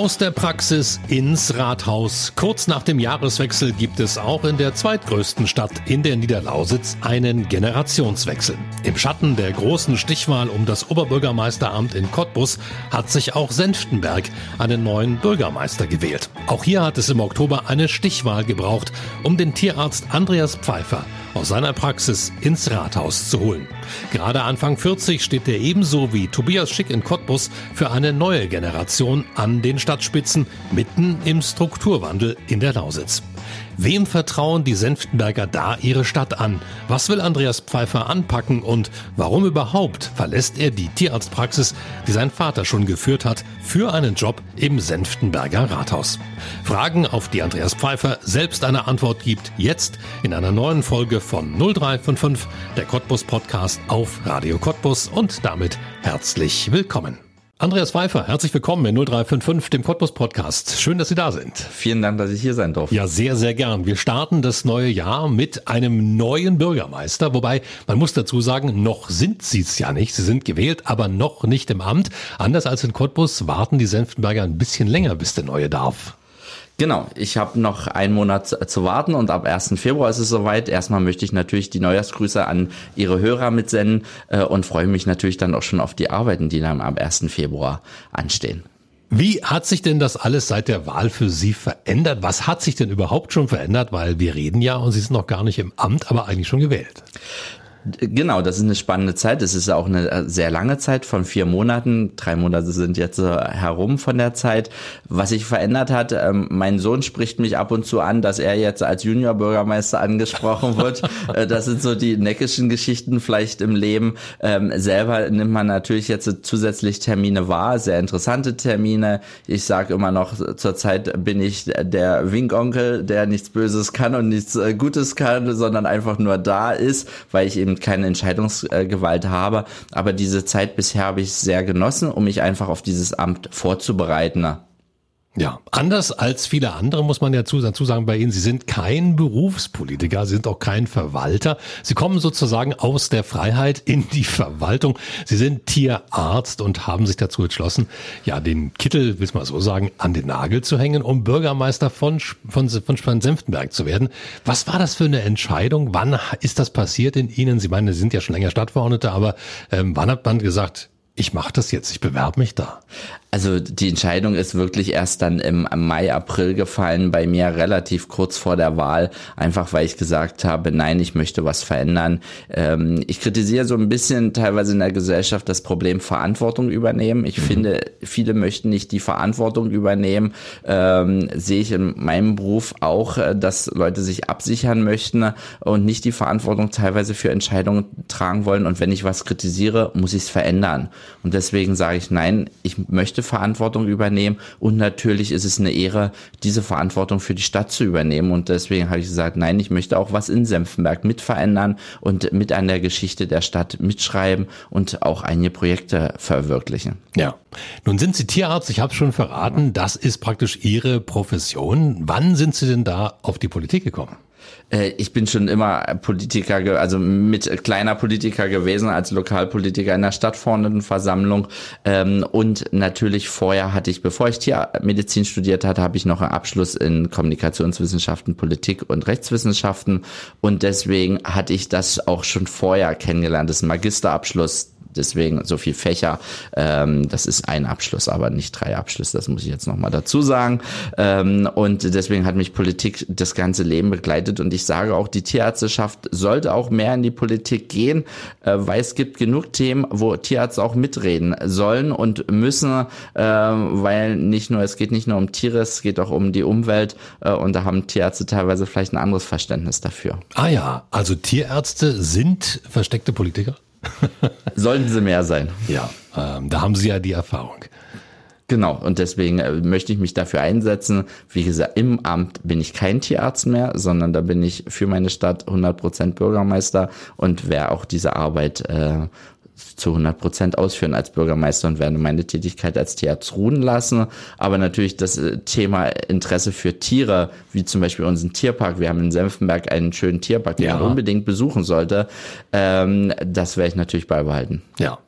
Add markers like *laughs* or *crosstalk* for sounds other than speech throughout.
Aus der Praxis ins Rathaus. Kurz nach dem Jahreswechsel gibt es auch in der zweitgrößten Stadt in der Niederlausitz einen Generationswechsel. Im Schatten der großen Stichwahl um das Oberbürgermeisteramt in Cottbus hat sich auch Senftenberg einen neuen Bürgermeister gewählt. Auch hier hat es im Oktober eine Stichwahl gebraucht, um den Tierarzt Andreas Pfeiffer aus seiner Praxis ins Rathaus zu holen. Gerade Anfang 40 steht er ebenso wie Tobias Schick in Cottbus für eine neue Generation an den Stadtspitzen mitten im Strukturwandel in der Lausitz. Wem vertrauen die Senftenberger da ihre Stadt an? Was will Andreas Pfeiffer anpacken und warum überhaupt verlässt er die Tierarztpraxis, die sein Vater schon geführt hat, für einen Job im Senftenberger Rathaus? Fragen, auf die Andreas Pfeiffer selbst eine Antwort gibt, jetzt in einer neuen Folge von 0355, der Cottbus Podcast auf Radio Cottbus und damit herzlich willkommen. Andreas Pfeiffer, herzlich willkommen in 0355, dem Cottbus Podcast. Schön, dass Sie da sind. Vielen Dank, dass ich hier sein darf. Ja, sehr, sehr gern. Wir starten das neue Jahr mit einem neuen Bürgermeister, wobei man muss dazu sagen, noch sind Sie es ja nicht. Sie sind gewählt, aber noch nicht im Amt. Anders als in Cottbus warten die Senftenberger ein bisschen länger, bis der neue darf. Genau, ich habe noch einen Monat zu warten und ab 1. Februar ist es soweit. Erstmal möchte ich natürlich die Neujahrsgrüße an Ihre Hörer mitsenden äh, und freue mich natürlich dann auch schon auf die Arbeiten, die dann am 1. Februar anstehen. Wie hat sich denn das alles seit der Wahl für Sie verändert? Was hat sich denn überhaupt schon verändert? Weil wir reden ja und Sie sind noch gar nicht im Amt, aber eigentlich schon gewählt. Genau, das ist eine spannende Zeit. Es ist auch eine äh, sehr lange Zeit von vier Monaten. Drei Monate sind jetzt äh, herum von der Zeit. Was sich verändert hat, ähm, mein Sohn spricht mich ab und zu an, dass er jetzt als Juniorbürgermeister angesprochen wird. *laughs* Äh, das sind so die neckischen Geschichten vielleicht im Leben. Ähm, selber nimmt man natürlich jetzt zusätzlich Termine wahr, sehr interessante Termine. Ich sage immer noch, zurzeit bin ich der Winkonkel, der nichts Böses kann und nichts Gutes kann, sondern einfach nur da ist, weil ich eben eben keine Entscheidungsgewalt habe. Aber diese Zeit bisher habe ich sehr genossen, um mich einfach auf dieses Amt vorzubereiten. Ja, anders als viele andere muss man ja dazu sagen bei Ihnen, Sie sind kein Berufspolitiker, Sie sind auch kein Verwalter. Sie kommen sozusagen aus der Freiheit in die Verwaltung. Sie sind Tierarzt und haben sich dazu entschlossen, ja, den Kittel, will ich mal so sagen, an den Nagel zu hängen, um Bürgermeister von, von, von, von Senftenberg zu werden. Was war das für eine Entscheidung? Wann ist das passiert in Ihnen? Sie meinen, Sie sind ja schon länger Stadtverordnete, aber ähm, wann hat man gesagt, ich mache das jetzt, ich bewerbe mich da. Also die Entscheidung ist wirklich erst dann im Mai, April gefallen, bei mir relativ kurz vor der Wahl, einfach weil ich gesagt habe, nein, ich möchte was verändern. Ähm, ich kritisiere so ein bisschen teilweise in der Gesellschaft das Problem Verantwortung übernehmen. Ich mhm. finde, viele möchten nicht die Verantwortung übernehmen. Ähm, sehe ich in meinem Beruf auch, äh, dass Leute sich absichern möchten und nicht die Verantwortung teilweise für Entscheidungen tragen wollen. Und wenn ich was kritisiere, muss ich es verändern. Und deswegen sage ich, nein, ich möchte möchte Verantwortung übernehmen und natürlich ist es eine Ehre, diese Verantwortung für die Stadt zu übernehmen und deswegen habe ich gesagt, nein, ich möchte auch was in Senftenberg mit verändern und mit an der Geschichte der Stadt mitschreiben und auch einige Projekte verwirklichen. Ja, nun sind Sie Tierarzt, ich habe es schon verraten, das ist praktisch Ihre Profession. Wann sind Sie denn da auf die Politik gekommen? Äh, ich bin schon immer Politiker, also mit kleiner Politiker gewesen, als Lokalpolitiker in der Stadtverordnetenversammlung. Ähm, und natürlich vorher hatte ich, bevor ich Tiermedizin studiert hatte, habe ich noch einen Abschluss in Kommunikationswissenschaften, Politik und Rechtswissenschaften. Und deswegen hatte ich das auch schon vorher kennengelernt. Das ist ein Magisterabschluss deswegen so viel Fächer. Ähm, das ist ein Abschluss, aber nicht drei Abschlüsse, das muss ich jetzt nochmal dazu sagen. Ähm, und deswegen hat mich Politik das ganze Leben begleitet und ich sage auch, die Tierärzteschaft sollte auch mehr in die Politik gehen, äh, weil es gibt genug Themen, wo Tierärzte auch mitreden sollen und müssen, äh, weil nicht nur, es geht nicht nur um Tiere, es geht auch um die Umwelt äh, und da haben Tierärzte teilweise vielleicht ein anderes Verständnis dafür. Ah ja, also Tierärzte sind versteckte Politiker? *laughs* Sollten sie mehr sein. Ja, ähm, da haben Sie ja die Erfahrung. Genau, und deswegen äh, möchte ich mich dafür einsetzen. Wie gesagt, im Amt bin ich kein Tierarzt mehr, sondern da bin ich für meine Stadt 100% Bürgermeister und werde auch diese Arbeit äh, zu 100 Prozent ausführen als Bürgermeister und werde meine Tätigkeit als Tierarzt ruhen lassen. Aber natürlich das äh, Thema Interesse für Tiere, wie zum Beispiel unseren Tierpark. Wir haben in Senftenberg einen schönen Tierpark, den ja. man unbedingt besuchen sollte. Ähm, das werde ich natürlich beibehalten. Ja.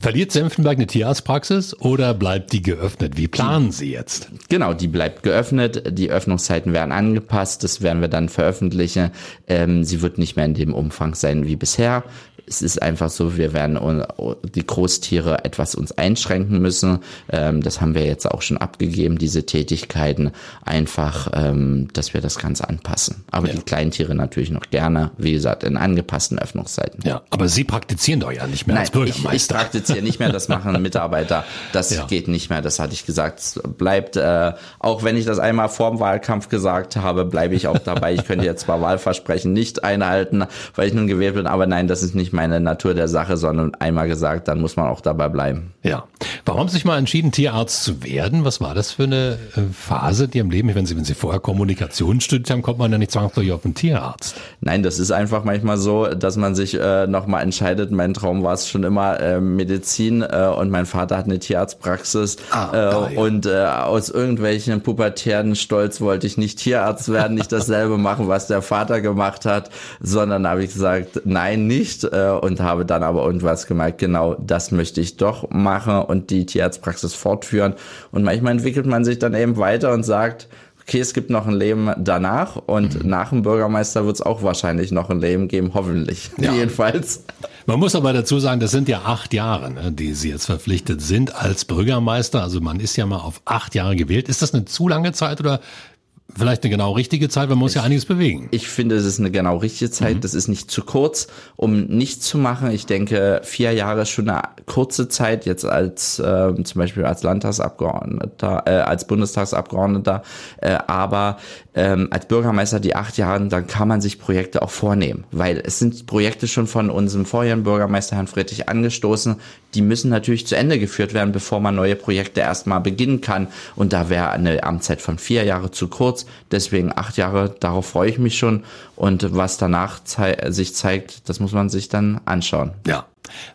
Verliert Senftenberg eine Tierarztpraxis oder bleibt die geöffnet? Wie planen Sie jetzt? Genau, die bleibt geöffnet. Die Öffnungszeiten werden angepasst. Das werden wir dann veröffentlichen. Ähm, sie wird nicht mehr in dem Umfang sein wie bisher es ist einfach so, wir werden die Großtiere etwas uns einschränken müssen. Ähm, das haben wir jetzt auch schon abgegeben, diese Tätigkeiten. Einfach, ähm, dass wir das Ganze anpassen. Aber ja. die Kleintiere natürlich noch gerne, wie gesagt, in angepassten Öffnungszeiten. Ja, aber Sie praktizieren doch ja nicht mehr Nein, als Bürgermeister. Ich, ich praktiziere nicht mehr, das machen *laughs* Mitarbeiter. Das ja. geht nicht mehr, das hatte ich gesagt. Es bleibt, äh, auch wenn ich das einmal vorm Wahlkampf gesagt habe, bleibe ich auch dabei. Ich könnte jetzt zwar Wahlversprechen nicht einhalten, weil ich nun gewählt bin, aber nein, das ist nicht meine Natur der Sache, sondern einmal gesagt, dann muss man auch dabei bleiben. Ja. Warum haben Sie sich mal entschieden, Tierarzt zu werden? Was war das für eine äh, Phase, die im Leben, wenn Sie, wenn Sie vorher Kommunikation studiert haben, kommt man ja nicht zwangsläufig auf einen Tierarzt. Nein, das ist einfach manchmal so, dass man sich äh, nochmal entscheidet. Mein Traum war es schon immer äh, Medizin äh, und mein Vater hat eine Tierarztpraxis ah, äh, ja. und äh, aus irgendwelchen pubertären Stolz wollte ich nicht Tierarzt werden, nicht dasselbe machen, was der Vater gemacht hat, sondern habe ich gesagt, nein, nicht äh, und habe dann aber irgendwas gemerkt, genau das möchte ich doch machen und die Tierarztpraxis fortführen. Und manchmal entwickelt man sich dann eben weiter und sagt, okay, es gibt noch ein Leben danach und mhm. nach dem Bürgermeister wird es auch wahrscheinlich noch ein Leben geben, hoffentlich. Ja. *laughs* Jedenfalls. Man muss aber dazu sagen, das sind ja acht Jahre, ne, die Sie jetzt verpflichtet sind als Bürgermeister. Also man ist ja mal auf acht Jahre gewählt. Ist das eine zu lange Zeit oder vielleicht eine genau richtige Zeit, man muss ich, ja einiges bewegen. Ich finde, es ist eine genau richtige Zeit. Mhm. Das ist nicht zu kurz, um nichts zu machen. Ich denke, vier Jahre ist schon eine kurze Zeit, jetzt als äh, zum Beispiel als Landtagsabgeordneter, äh, als Bundestagsabgeordneter, äh, aber ähm, als Bürgermeister die acht Jahre, dann kann man sich Projekte auch vornehmen, weil es sind Projekte schon von unserem vorherigen Bürgermeister Herrn Friedrich angestoßen, die müssen natürlich zu Ende geführt werden, bevor man neue Projekte erstmal beginnen kann. Und da wäre eine Amtszeit von vier Jahre zu kurz. Deswegen acht Jahre, darauf freue ich mich schon. Und was danach zei sich zeigt, das muss man sich dann anschauen. Ja,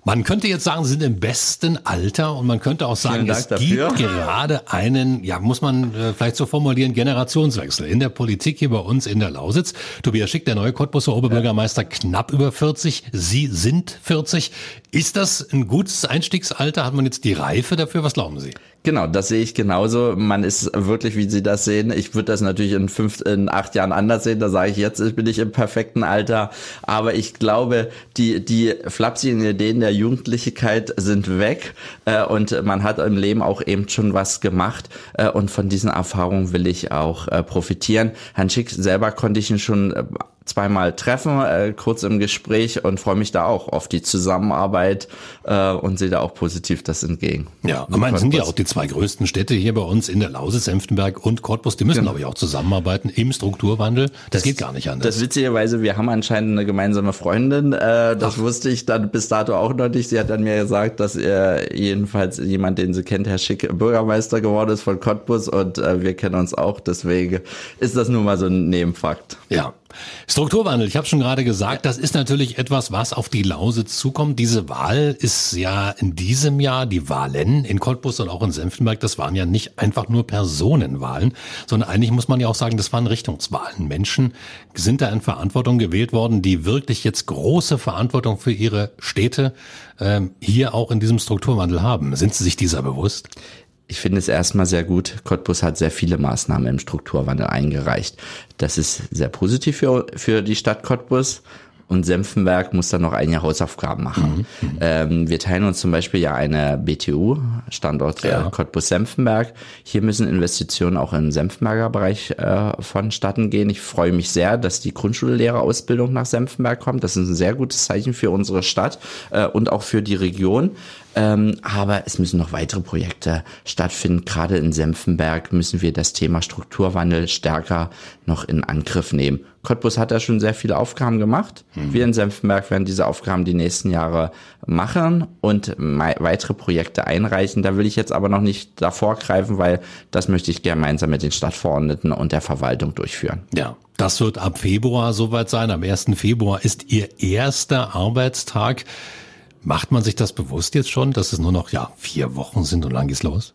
man könnte jetzt sagen, sie sind im besten Alter und man könnte auch sagen, es dafür. gibt gerade einen, ja, muss man äh, vielleicht so formulieren, Generationswechsel in der Politik hier bei uns in der Lausitz. Tobias Schick, der neue Cottbuser Oberbürgermeister, ja. knapp über 40. Sie sind 40. Ist das ein gutes Einstiegsalter? Hat man jetzt die Reife dafür? Was glauben Sie? Genau, das sehe ich genauso. Man ist wirklich, wie Sie das sehen. Ich würde das natürlich in fünf, in acht Jahren anders sehen. Da sage ich jetzt, bin ich im perfekten Alter. Aber ich glaube, die, die flapsigen Ideen der Jugendlichkeit sind weg. Äh, und man hat im Leben auch eben schon was gemacht. Äh, und von diesen Erfahrungen will ich auch äh, profitieren. Herrn Schick selber konnte ich ihn schon zweimal treffen, äh, kurz im Gespräch und freue mich da auch auf die Zusammenarbeit äh, und sehe da auch positiv das entgegen. Ja, ich meine, sind ja auch die zwei größten Städte hier bei uns in der Lausitz, Senftenberg und Cottbus, die müssen genau. glaube ich auch zusammenarbeiten im Strukturwandel. Das, das, geht gar nicht anders. Das witzigerweise, wir haben anscheinend eine gemeinsame Freundin, äh, das Ach. wusste ich dann bis dato auch noch nicht. Sie hat dann mir gesagt, dass er jedenfalls jemand, den sie kennt, Herr Schick, Bürgermeister geworden ist von Cottbus und äh, wir kennen uns auch, deswegen ist das nun mal so ein Nebenfakt. Ja, Strukturwandel, ich habe schon gerade gesagt, das ist natürlich etwas, was auf die Lausitz zukommt. Diese Wahl ist ja in diesem Jahr, die Wahlen in Cottbus und auch in Senftenberg, das waren ja nicht einfach nur Personenwahlen, sondern eigentlich muss man ja auch sagen, das waren Richtungswahlen. Menschen sind da in Verantwortung gewählt worden, die wirklich jetzt große Verantwortung für ihre Städte ähm, hier auch in diesem Strukturwandel haben. Sind Sie sich dieser bewusst? Ich finde es erstmal sehr gut. Cottbus hat sehr viele Maßnahmen im Strukturwandel eingereicht. Das ist sehr positiv für, für die Stadt Cottbus. Und Senfenberg muss dann noch einige Hausaufgaben machen. Mhm. mhm. Ähm, wir teilen uns zum Beispiel ja eine BTU, Standort ja. Cottbus-Senfenberg. Hier müssen Investitionen auch im Senfenberger Bereich äh, vonstatten gehen. Ich freue mich sehr, dass die Grundschullehrerausbildung nach Senfenberg kommt. Das ist ein sehr gutes Zeichen für unsere Stadt äh, und auch für die Region. Ähm, aber es müssen noch weitere Projekte stattfinden. Gerade in Senfenberg müssen wir das Thema Strukturwandel stärker noch in Angriff nehmen. Cottbus hat da schon sehr viele Aufgaben gemacht. Mhm. Wir in Senfenberg werden diese Aufgaben die nächsten Jahre machen und weitere Projekte einreichen. Da will ich jetzt aber noch nicht davor greifen, weil das möchte ich gemeinsam mit den Stadtverordneten und der Verwaltung durchführen. Ja. Das wird ab Februar soweit sein. Am 1. Februar ist Ihr erster Arbeitstag. Macht man sich das bewusst jetzt schon, dass es nur noch ja vier Wochen sind und lang geht's los?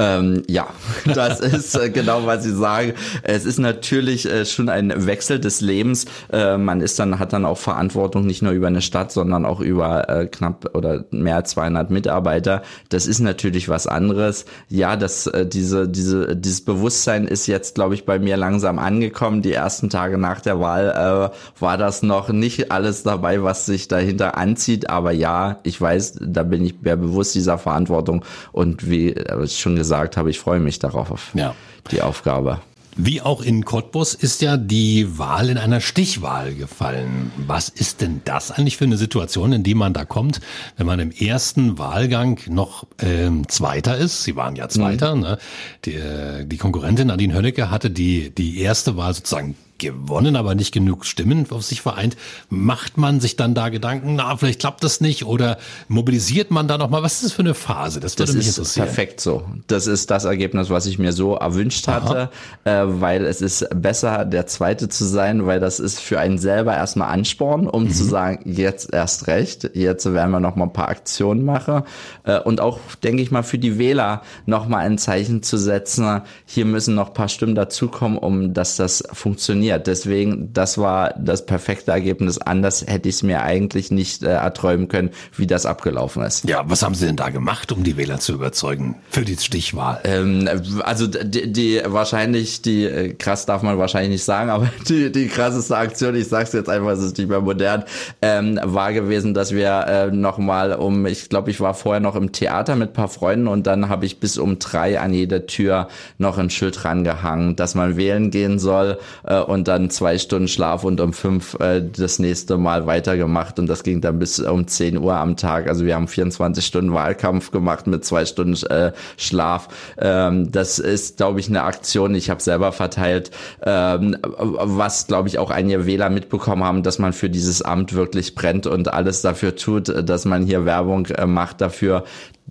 Ähm, ja, *laughs* das ist äh, genau, was Sie sagen. Es ist natürlich äh, schon ein Wechsel des Lebens. Äh, man ist dann, hat dann auch Verantwortung nicht nur über eine Stadt, sondern auch über äh, knapp oder mehr als 200 Mitarbeiter. Das ist natürlich was anderes. Ja, das, äh, diese, diese, dieses Bewusstsein ist jetzt, glaube ich, bei mir langsam angekommen. Die ersten Tage nach der Wahl äh, war das noch nicht alles dabei, was sich dahinter anzieht. Aber ja, ich weiß, da bin ich mehr bewusst dieser Verantwortung. Und wie schon gesagt gesagt habe, ich freue mich darauf, auf ja. die Aufgabe. Wie auch in Cottbus ist ja die Wahl in einer Stichwahl gefallen. Was ist denn das eigentlich für eine Situation, in die man da kommt, wenn man im ersten Wahlgang noch ähm, Zweiter ist? Sie waren ja Zweiter. Mhm. Ne? Die, äh, die Konkurrentin Nadine Hönnecke hatte die, die erste Wahl sozusagen gewonnen, aber nicht genug Stimmen auf sich vereint, macht man sich dann da Gedanken, na, vielleicht klappt das nicht oder mobilisiert man da nochmal? Was ist das für eine Phase? Das würde das mich interessieren. Ist perfekt so. Das ist das Ergebnis, was ich mir so erwünscht hatte, äh, weil es ist besser, der Zweite zu sein, weil das ist für einen selber erstmal Ansporn, um mhm. zu sagen, jetzt erst recht, jetzt werden wir nochmal ein paar Aktionen machen äh, und auch, denke ich mal, für die Wähler nochmal ein Zeichen zu setzen, hier müssen noch ein paar Stimmen dazukommen, um dass das funktioniert funktioniert. Deswegen, das war das perfekte Ergebnis. Anders hätte ich es mir eigentlich nicht äh, erträumen können, wie das abgelaufen ist. Ja, was haben Sie denn da gemacht, um die Wähler zu überzeugen für die Stichwahl? Ähm, also die, die wahrscheinlich, die äh, krass darf man wahrscheinlich nicht sagen, *laughs* aber die, die krasseste Aktion, ich sag's jetzt einfach, es ist nicht mehr modern, ähm, war gewesen, dass wir äh, nochmal um, ich glaube, ich war vorher noch im Theater mit paar Freunden und dann habe ich bis um drei an jeder Tür noch ein Schild rangehangen, dass man wählen gehen soll äh, und und dann zwei Stunden Schlaf und um fünf äh, das nächste Mal weitergemacht und das ging dann bis um 10 Uhr am Tag. Also wir haben 24 Stunden Wahlkampf gemacht mit zwei Stunden äh, Schlaf. Ähm, das ist, glaube ich, eine Aktion, ich habe selber verteilt, ähm, was, glaube ich, auch einige Wähler mitbekommen haben, dass man für dieses Amt wirklich brennt und alles dafür tut, dass man hier Werbung äh, macht dafür,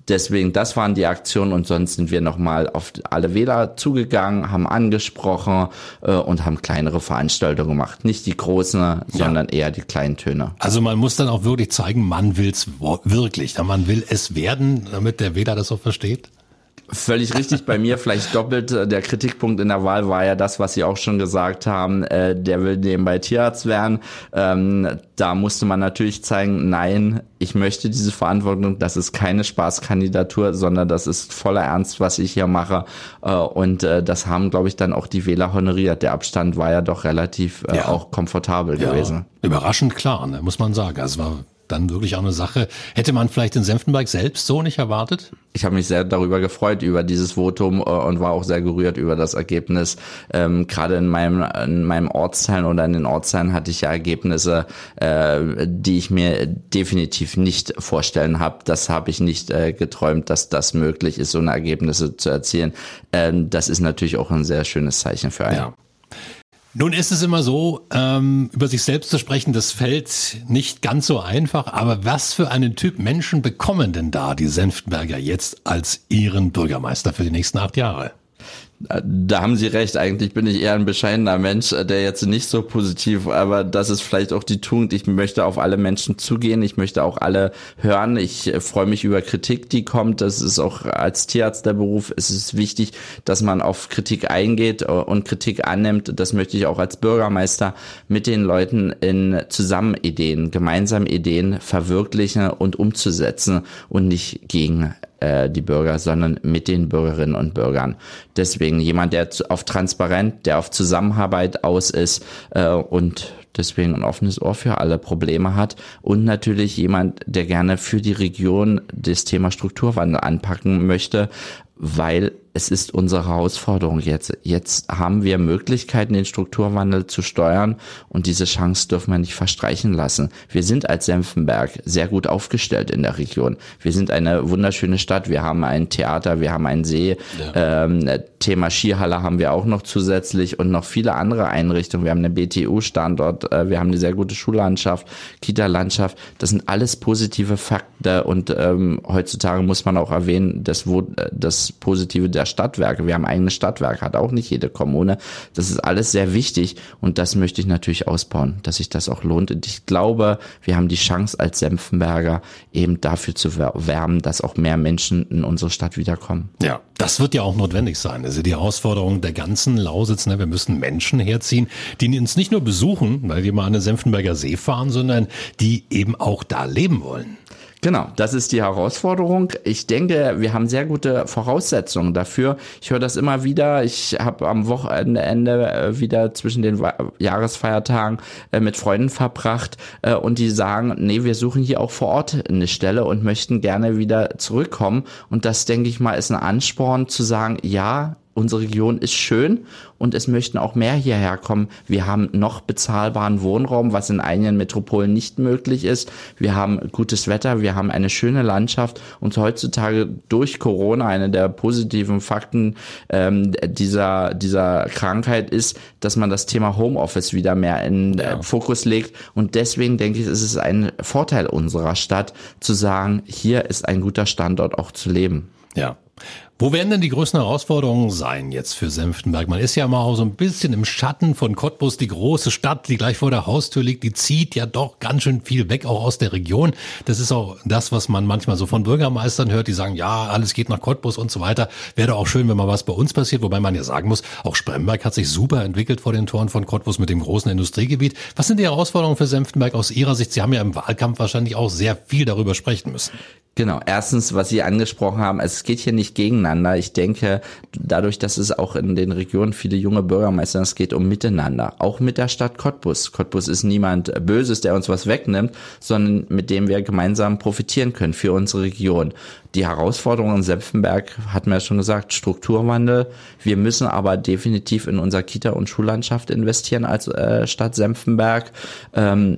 Deswegen, das waren die Aktionen und sonst sind wir nochmal auf alle Wähler zugegangen, haben angesprochen äh, und haben kleinere Veranstaltungen gemacht. Nicht die großen, ja. sondern eher die kleinen Töne. Also man muss dann auch wirklich zeigen, man will es wirklich. Man will es werden, damit der Wähler das auch versteht. Völlig richtig bei mir, vielleicht doppelt. Äh, der Kritikpunkt in der Wahl war ja das, was Sie auch schon gesagt haben, äh, der will nebenbei Tierarzt werden. Ähm, da musste man natürlich zeigen, nein, ich möchte diese Verantwortung, das ist keine Spaßkandidatur, sondern das ist voller Ernst, was ich hier mache. Äh, und äh, das haben, glaube ich, dann auch die Wähler honoriert. Der Abstand war ja doch relativ äh, ja. auch komfortabel ja. gewesen. Überraschend klar, ne, muss man sagen. Also war dann wirklich auch eine Sache. Hätte man vielleicht in Senftenberg selbst so nicht erwartet? Ich habe mich sehr darüber gefreut, über dieses Votum äh, und war auch sehr gerührt über das Ergebnis. Ähm, Gerade in meinem, in meinem Ortsteil oder in den Ortsteilen hatte ich ja Ergebnisse, äh, die ich mir definitiv nicht vorstellen habe. Das habe ich nicht äh, geträumt, dass das möglich ist, so eine Ergebnisse zu erzielen. Ähm, das ist natürlich auch ein sehr schönes Zeichen für einen. Ja. Nun ist es immer so, ähm, über sich selbst zu sprechen, das fällt nicht ganz so einfach. Aber was für einen Typ Menschen bekommen denn da die Senftenberger jetzt als ihren Bürgermeister für die nächsten acht Jahre? Da haben Sie recht. Eigentlich bin ich eher ein bescheidener Mensch, äh, der jetzt nicht so positiv, aber das ist vielleicht auch die Tugend. Ich möchte auf alle Menschen zugehen. Ich möchte auch alle hören. Ich äh, freue mich über Kritik, die kommt. Das ist auch als Tierarzt der Beruf. Es ist wichtig, dass man auf Kritik eingeht äh, und Kritik annimmt. Das möchte ich auch als Bürgermeister mit den Leuten in zusammen Ideen, gemeinsam Ideen verwirklichen und umzusetzen und nicht gegen äh, die Bürger, sondern mit den Bürgerinnen und Bürgern. Deswegen jemand, der auf Transparent, der auf Zusammenarbeit aus ist äh, und deswegen ein offenes Ohr für alle Probleme hat und natürlich jemand, der gerne für die Region das Thema Strukturwandel anpacken möchte, weil es ist unsere Herausforderung jetzt. Jetzt haben wir Möglichkeiten, den Strukturwandel zu steuern und diese Chance dürfen wir nicht verstreichen lassen. Wir sind als Senfenberg sehr gut aufgestellt in der Region. Wir sind eine wunderschöne Stadt. Wir haben ein Theater, wir haben einen See. Ja. Ähm, Thema Skihalle haben wir auch noch zusätzlich und noch viele andere Einrichtungen. Wir haben einen BTU-Standort, äh, wir haben eine sehr gute Schullandschaft, Kita-Landschaft. Das sind alles positive Fakten und ähm, heutzutage muss man auch erwähnen, das, das Positive der Stadtwerke. Wir haben eigene Stadtwerke, hat auch nicht jede Kommune. Das ist alles sehr wichtig und das möchte ich natürlich ausbauen, dass sich das auch lohnt. Und ich glaube, wir haben die Chance als Senftenberger eben dafür zu werben, dass auch mehr Menschen in unsere Stadt wiederkommen. Ja, das wird ja auch notwendig sein. Ist die Herausforderung der ganzen Lausitz. Ne? Wir müssen Menschen herziehen, die uns nicht nur besuchen, weil wir mal an den Senftenberger See fahren, sondern die eben auch da leben wollen. Genau, das ist die Herausforderung. Ich denke, wir haben sehr gute Voraussetzungen dafür. Ich höre das immer wieder. Ich habe am Wochenende äh, wieder zwischen den Jahresfeiertagen äh, mit Freunden verbracht äh, und die sagen, nee, wir suchen hier auch vor Ort eine Stelle und möchten gerne wieder zurückkommen. Und das, denke ich mal, ist ein Ansporn zu sagen, ja, unsere Region ist schön und es möchten auch mehr hierher kommen. Wir haben noch bezahlbaren Wohnraum, was in einigen Metropolen nicht möglich ist. Wir haben gutes Wetter, wir haben eine schöne Landschaft und heutzutage durch Corona eine der positiven Fakten ähm, dieser, dieser Krankheit ist, dass man das Thema Homeoffice wieder mehr in ja. Fokus legt und deswegen denke ich, ist es ein Vorteil unserer Stadt zu sagen, hier ist ein guter Standort auch zu leben. Ja. Wo werden denn die größten Herausforderungen sein jetzt für Senftenberg? Man ist ja mal so ein bisschen im Schatten von Cottbus, die große Stadt, die gleich vor der Haustür liegt, die zieht ja doch ganz schön viel weg, auch aus der Region. Das ist auch das, was man manchmal so von Bürgermeistern hört, die sagen, ja, alles geht nach Cottbus und so weiter. Wäre auch schön, wenn mal was bei uns passiert, wobei man ja sagen muss, auch Spremberg hat sich super entwickelt vor den Toren von Cottbus mit dem großen Industriegebiet. Was sind die Herausforderungen für Senftenberg aus Ihrer Sicht? Sie haben ja im Wahlkampf wahrscheinlich auch sehr viel darüber sprechen müssen. Genau, erstens, was Sie angesprochen haben, es geht hier nicht gegeneinander. Ich denke, dadurch, dass es auch in den Regionen viele junge Bürgermeister, es geht um Miteinander. Auch mit der Stadt Cottbus. Cottbus ist niemand Böses, der uns was wegnimmt, sondern mit dem wir gemeinsam profitieren können für unsere Region. Die Herausforderung in Senftenberg hat man ja schon gesagt, Strukturwandel. Wir müssen aber definitiv in unser Kita- und Schullandschaft investieren als äh, Stadt Senftenberg. Ähm,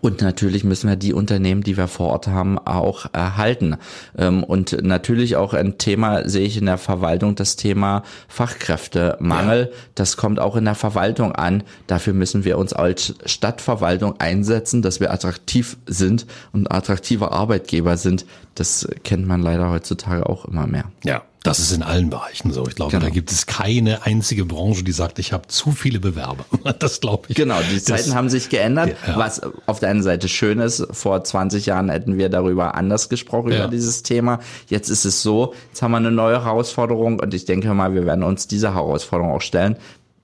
und natürlich müssen wir die Unternehmen, die wir vor Ort haben, auch erhalten. Ähm, und natürlich auch ein Thema sehe ich in der Verwaltung, das Thema Fachkräftemangel. Ja. Das kommt auch in der Verwaltung an. Dafür müssen wir uns als Stadtverwaltung einsetzen, dass wir attraktiv sind und attraktive Arbeitgeber sind. Das kennt man leider heutzutage auch immer mehr. Ja. Das ist in allen Bereichen so. Ich glaube, genau. da gibt es keine einzige Branche, die sagt, ich habe zu viele Bewerber. *laughs* Das glaube ich. Genau, die Zeiten das, haben sich geändert, ja. was auf der einen Seite schön ist. Vor 20 Jahren hätten wir darüber anders gesprochen, ja. über dieses Thema. Jetzt ist es so, jetzt haben wir eine neue Herausforderung und ich denke mal, wir werden uns dieser Herausforderung auch stellen.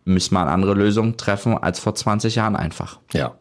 Müssen wir eine andere Lösung treffen als vor 20 Jahren einfach. Ja.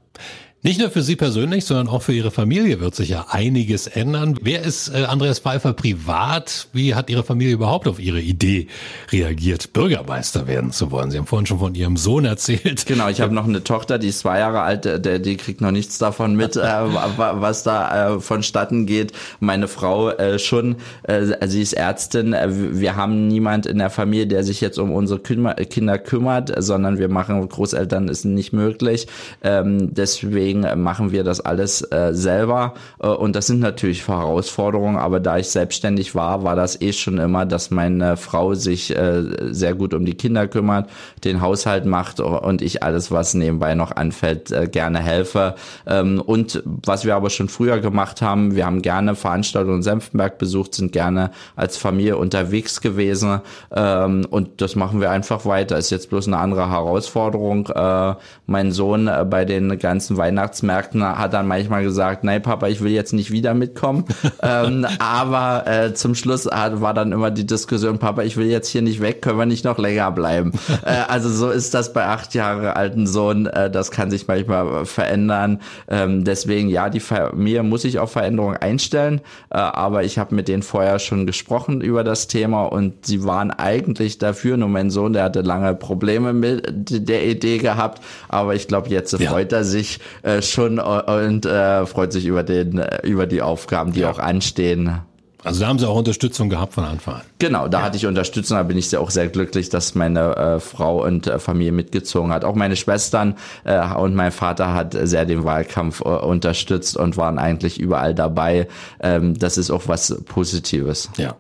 Nicht nur für Sie persönlich, sondern auch für Ihre Familie wird sich ja einiges ändern. Wer ist äh, Andreas Pfeiffer privat? Wie hat Ihre Familie überhaupt auf Ihre Idee reagiert, Bürgermeister werden zu wollen? Sie haben vorhin schon von Ihrem Sohn erzählt. Genau, ich habe noch eine Tochter, die ist zwei Jahre alt, der, die kriegt noch nichts davon mit, äh, *laughs* was da äh, vonstatten geht. Meine Frau äh, schon, äh, sie ist Ärztin. Wir haben niemand in der Familie, der sich jetzt um unsere Kinder kümmert, sondern wir machen Großeltern ist nicht möglich. Ähm, deswegen deswegen machen wir das alles äh, selber äh, und das sind natürlich Herausforderungen, aber da ich selbstständig war, war das eh schon immer, dass meine Frau sich äh, sehr gut um die Kinder kümmert, den Haushalt macht und ich alles, was nebenbei noch anfällt, äh, gerne helfe. Ähm, und was wir aber schon früher gemacht haben, wir haben gerne Veranstaltungen in Senftenberg besucht, sind gerne als Familie unterwegs gewesen ähm, und das machen wir einfach weiter. Ist jetzt bloß eine andere Herausforderung. Äh, mein Sohn äh, bei den ganzen Weihnachten Weihnachtsmärkten hat dann manchmal gesagt, nein Papa, ich will jetzt nicht wieder mitkommen. *laughs* ähm, aber äh, zum Schluss hat, war dann immer die Diskussion, Papa, ich will jetzt hier nicht weg, können wir nicht noch länger bleiben. *laughs* äh, also so ist das bei acht Jahre alten Sohn. Äh, das kann sich manchmal verändern. Ähm, deswegen ja, die Familie muss sich auf Veränderungen einstellen. Äh, aber ich habe mit denen vorher schon gesprochen über das Thema und sie waren eigentlich dafür. Nur mein Sohn, der hatte lange Probleme mit der Idee gehabt. Aber ich glaube, jetzt ja. freut er sich, äh, schon äh, und äh, freut sich über den äh, über die Aufgaben, die ja. auch anstehen. Also da haben Sie auch Unterstützung gehabt von Anfang an. Genau, da ja. hatte ich Unterstützung, da bin ich sehr, auch sehr glücklich, dass meine äh, Frau und äh, Familie mitgezogen hat. Auch meine Schwestern äh, und mein Vater hat sehr den Wahlkampf äh, unterstützt und waren eigentlich überall dabei. Ähm, das ist auch was Positives. Ja.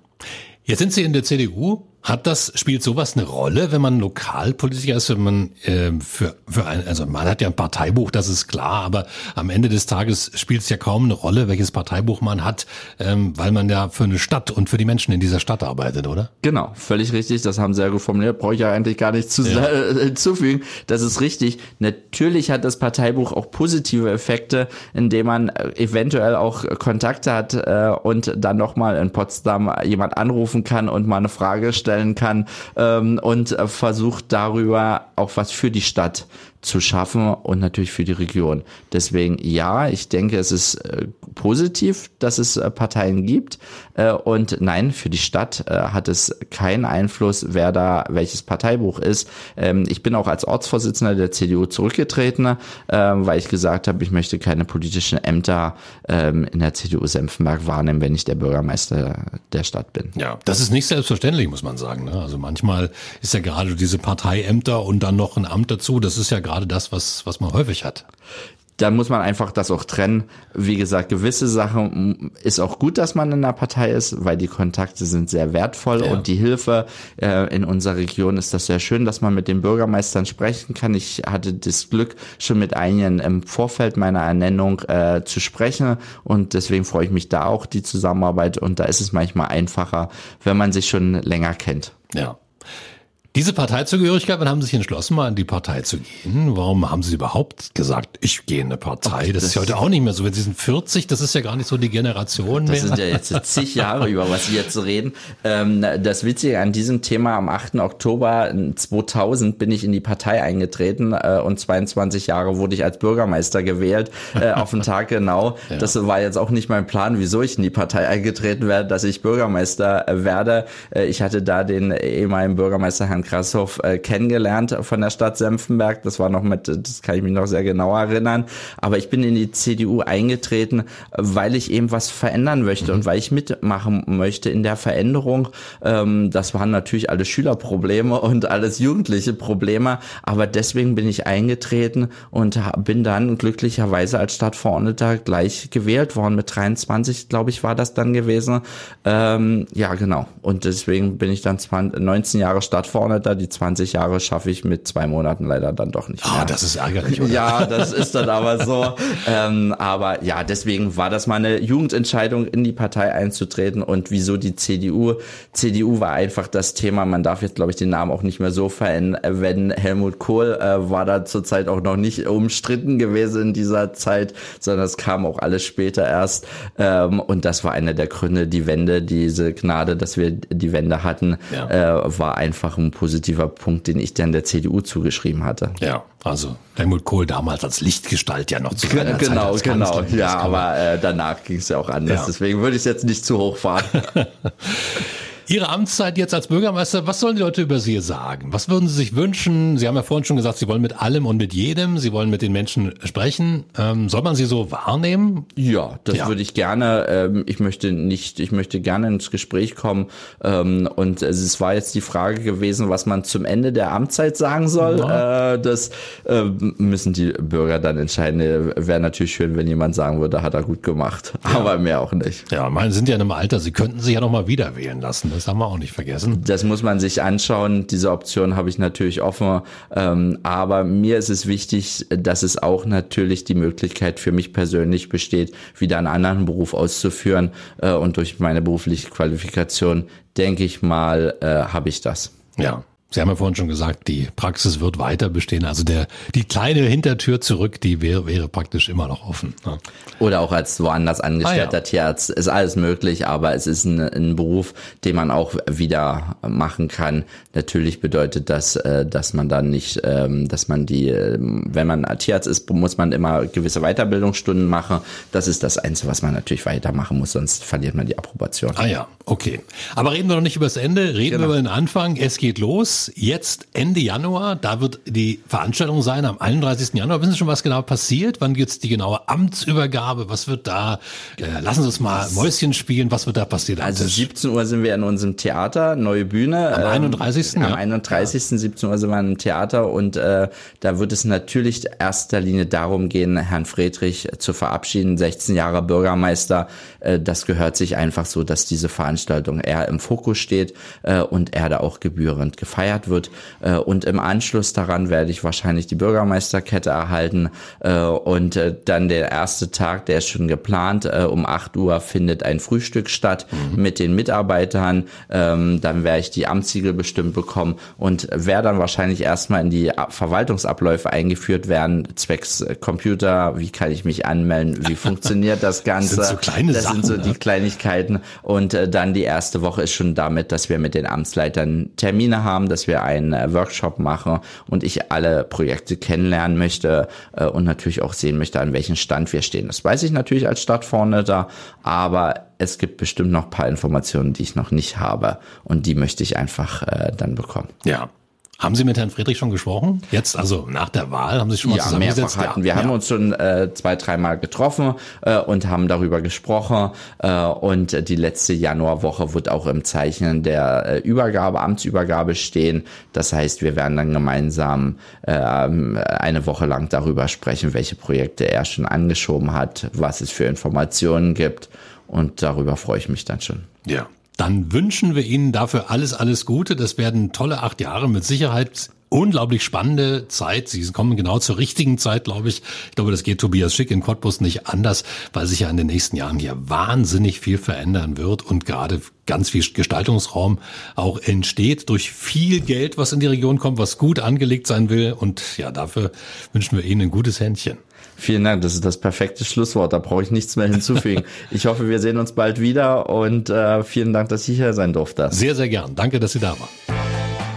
Jetzt sind Sie in der CDU Hat das, spielt sowas eine Rolle, wenn man Lokalpolitiker ist, wenn man äh, für, für ein, also man hat ja ein Parteibuch, das ist klar, aber am Ende des Tages spielt es ja kaum eine Rolle, welches Parteibuch man hat, ähm, weil man ja für eine Stadt und für die Menschen in dieser Stadt arbeitet, oder? Genau, völlig richtig, das haben Sie ja gut formuliert, brauche ich ja eigentlich gar nicht zu, ja. äh, hinzufügen, das ist richtig. Natürlich hat das Parteibuch auch positive Effekte, indem man äh, eventuell auch Kontakte hat äh, und dann nochmal in Potsdam jemand anrufen kann und mal eine Frage stellt stellen kann ähm, und äh, versucht darüber auch was für die Stadt zu schaffen und natürlich für die Region. Deswegen ja, ich denke, es ist äh, positiv, dass es äh, Parteien gibt äh, und nein, für die Stadt äh, hat es keinen Einfluss, wer da welches Parteibuch ist. Ähm, ich bin auch als Ortsvorsitzender der CDU zurückgetreten, äh, weil ich gesagt habe, ich möchte keine politischen Ämter ähm, in der CDU Senfenberg wahrnehmen, wenn ich der Bürgermeister der Stadt bin. Ja, das ist nicht selbstverständlich, muss man sagen. Ne? Also manchmal ist ja gerade diese Parteiämter und dann noch ein Amt dazu, das ist ja gerade das, was, was man häufig hat da muss man einfach das auch trennen. Wie gesagt, gewisse Sachen ist auch gut, dass man in einer Partei ist, weil die Kontakte sind sehr wertvoll ja. und die Hilfe äh, in unserer Region ist das sehr schön, dass man mit den Bürgermeistern sprechen kann. Ich hatte das Glück, schon mit einigen im Vorfeld meiner Ernennung äh, zu sprechen und deswegen freue ich mich da auch die Zusammenarbeit und da ist es manchmal einfacher, wenn man sich schon länger kennt. Ja. Diese Parteizugehörigkeit, wann haben Sie sich entschlossen, mal in die Partei zu gehen? Warum haben Sie überhaupt gesagt, ich gehe in eine Partei? Das, das, ist ja heute auch nicht mehr so. Wenn Sie sind 40, das ist ja gar nicht so die Generation das mehr. Das sind ja jetzt *laughs* zig Jahre, über was Sie jetzt reden. Ähm, das Witzige an diesem Thema, am 8. Oktober 2000 bin ich in die Partei eingetreten äh, und 22 Jahre wurde ich als Bürgermeister gewählt, äh, auf den Tag genau. *laughs* Ja. Das war jetzt auch nicht mein Plan, wieso ich in die Partei eingetreten werde, dass ich Bürgermeister werde. Äh, ich hatte da den ehemaligen Bürgermeister Herrn Herrn Krassow äh, kennengelernt von der Stadt Senftenberg. Das war noch mit, das kann ich mich noch sehr genau erinnern. Aber ich bin in die CDU eingetreten, weil ich eben was verändern möchte und weil ich mitmachen möchte in der Veränderung. Ähm, das waren natürlich alles Schülerprobleme und alles jugendliche Probleme. Aber deswegen bin ich eingetreten und bin dann glücklicherweise als Stadtverordneter gleich gewählt worden. Mit 23, glaube ich, war das dann gewesen. Ähm, ja, genau. Und deswegen bin ich dann 20, 19 Jahre Stadtverordneter da Die 20 Jahre schaffe ich mit zwei Monaten leider dann doch nicht ah. Ah, das ist ärgerlich, oder? Ja, das ist dann aber so. ähm, aber ja, deswegen war das meine Jugendentscheidung, in die Partei einzutreten. Und wieso die CDU? CDU war einfach das Thema. Man darf jetzt, glaube ich, den Namen auch nicht mehr so verwenden. Helmut Kohl äh, war da zurzeit auch noch nicht umstritten gewesen in dieser Zeit, sondern es kam auch alles später erst. Ähm, und das war einer der Gründe, die Wende, diese Gnade, dass wir die Wende hatten, ja. äh, war einfach ein positiver Punkt, den ich dann der CDU zugeschrieben hatte. Ja, also Helmut Kohl damals als Lichtgestalt ja noch zu seiner Genau, Zeit genau. Ja, aber äh, danach ging es ja auch anders. Ja. Deswegen würde ich es jetzt nicht zu hoch fahren. *laughs* Ihre Amtszeit jetzt als Bürgermeister, was sollen die Leute über Sie sagen? Was würden Sie sich wünschen? Sie haben ja vorhin schon gesagt, Sie wollen mit allem und mit jedem, Sie wollen mit den Menschen sprechen. Ähm, soll man Sie so wahrnehmen? Ja, das ja. würde ich gerne. Ähm, ich möchte nicht, ich möchte gerne ins Gespräch kommen. Ähm, und es war jetzt die Frage gewesen, was man zum Ende der Amtszeit sagen soll. Ja. Äh, das äh, müssen die Bürger dann entscheiden. Wäre natürlich schön, wenn jemand sagen würde, hat er gut gemacht. Ja. Aber mehr auch nicht. Ja, meine, sind ja in einem Alter, Sie könnten sich ja noch mal wieder wählen lassen. Das haben wir auch nicht vergessen. Das muss man sich anschauen. Diese Option habe ich natürlich offen. Ähm, aber mir ist es wichtig, dass es auch natürlich die Möglichkeit für mich persönlich besteht, wieder einen anderen Beruf auszuführen. Äh, und durch meine berufliche Qualifikation, denke ich mal, äh, habe ich das. Ja. Sie haben ja vorhin schon gesagt, die Praxis wird weiter bestehen. Also der, die kleine Hintertür zurück, die wäre, wäre praktisch immer noch offen. Ja. Oder auch als woanders angestellter ah, ja. Tierarzt. Ist alles möglich, aber es ist ein, ein, Beruf, den man auch wieder machen kann. Natürlich bedeutet das, äh, dass man dann nicht, ähm, dass man die, ähm, wenn man Tierarzt ist, muss man immer gewisse Weiterbildungsstunden machen. Das ist das Einzige, was man natürlich weitermachen muss, sonst verliert man die Approbation. Ah ja, okay. Aber reden wir noch nicht über das Ende, reden genau. wir über den Anfang. Es geht los. Jetzt Ende Januar. Da wird die Veranstaltung sein am 31. Januar. Wissen Sie schon, was genau passiert? Wann gibt's die genaue Amtsübergabe? Was wird da? Äh, lassen Sie uns mal Mäuschen spielen. Was wird da passieren? Also 17 Uhr sind wir in unserem Theater, neue Bühne. Am 31. Ähm, ja. Am 31. Ja. 17 Uhr sind wir im Theater und äh, da wird es natürlich erster Linie darum gehen, Herrn Friedrich zu verabschieden. 16 Jahre Bürgermeister. Äh, das gehört sich einfach so, dass diese Veranstaltung eher im Fokus steht äh, und er da auch gebührend gefeiert wird. Äh, und im Anschluss daran werde ich wahrscheinlich die Bürgermeisterkette erhalten äh, und äh, dann der erste Tag, der ist schon geplant. Äh, um 8 Uhr findet ein Frühstück statt mhm. mit den Mitarbeitern. Ähm, dann werde ich die Amtssiegel bestimmt bekommen und werde dann wahrscheinlich erstmal in die Verwaltungsabläufe eingeführt werden, zwecks Computer, wie kann ich mich anmelden, wie funktioniert das *laughs* Ganze. Das sind so kleine das Sachen, sind so ne? die Kleinigkeiten. Und äh, dann die erste Woche ist schon damit, dass wir mit den Amtsleitern Termine haben, dass wir einen äh, Workshop machen und ich alle Projekte kennenlernen möchte äh, und natürlich auch sehen möchte, an welchem Stand wir stehen. Das weiß ich natürlich als Stadtverordneter, aber es gibt bestimmt noch paar Informationen, die ich noch nicht habe und die möchte ich einfach äh, dann bekommen. Ja, haben Sie mit Herrn Friedrich schon gesprochen? Jetzt, also nach der Wahl, haben Sie sich schon mal ja, zusammengesetzt? Mehrfach hatten. Wir ja. haben uns schon äh, zwei, dreimal getroffen äh, und haben darüber gesprochen. Äh, und die letzte Januarwoche wird auch im Zeichen der äh, Übergabe, Amtsübergabe stehen. Das heißt, wir werden dann gemeinsam äh, eine Woche lang darüber sprechen, welche Projekte er schon angeschoben hat, was es für Informationen gibt. Und darüber freue ich mich dann schon. Ja, dann wünschen wir Ihnen dafür alles, alles Gute. Das werden tolle acht Jahre mit Sicherheit. Unglaublich spannende Zeit. Sie kommen genau zur richtigen Zeit, glaube ich. Ich glaube, das geht Tobias Schick in Cottbus nicht anders, weil sich ja in den nächsten Jahren hier wahnsinnig viel verändern wird und gerade ganz viel Gestaltungsraum auch entsteht durch viel Geld, was in die Region kommt, was gut angelegt sein will. Und ja, dafür wünschen wir Ihnen ein gutes Händchen. Vielen Dank, das ist das perfekte Schlusswort. Da brauche ich nichts mehr hinzufügen. *laughs* ich hoffe, wir sehen uns bald wieder und äh, vielen Dank, dass ich hier sein durfte. Sehr, sehr gern. Danke, dass Sie da waren.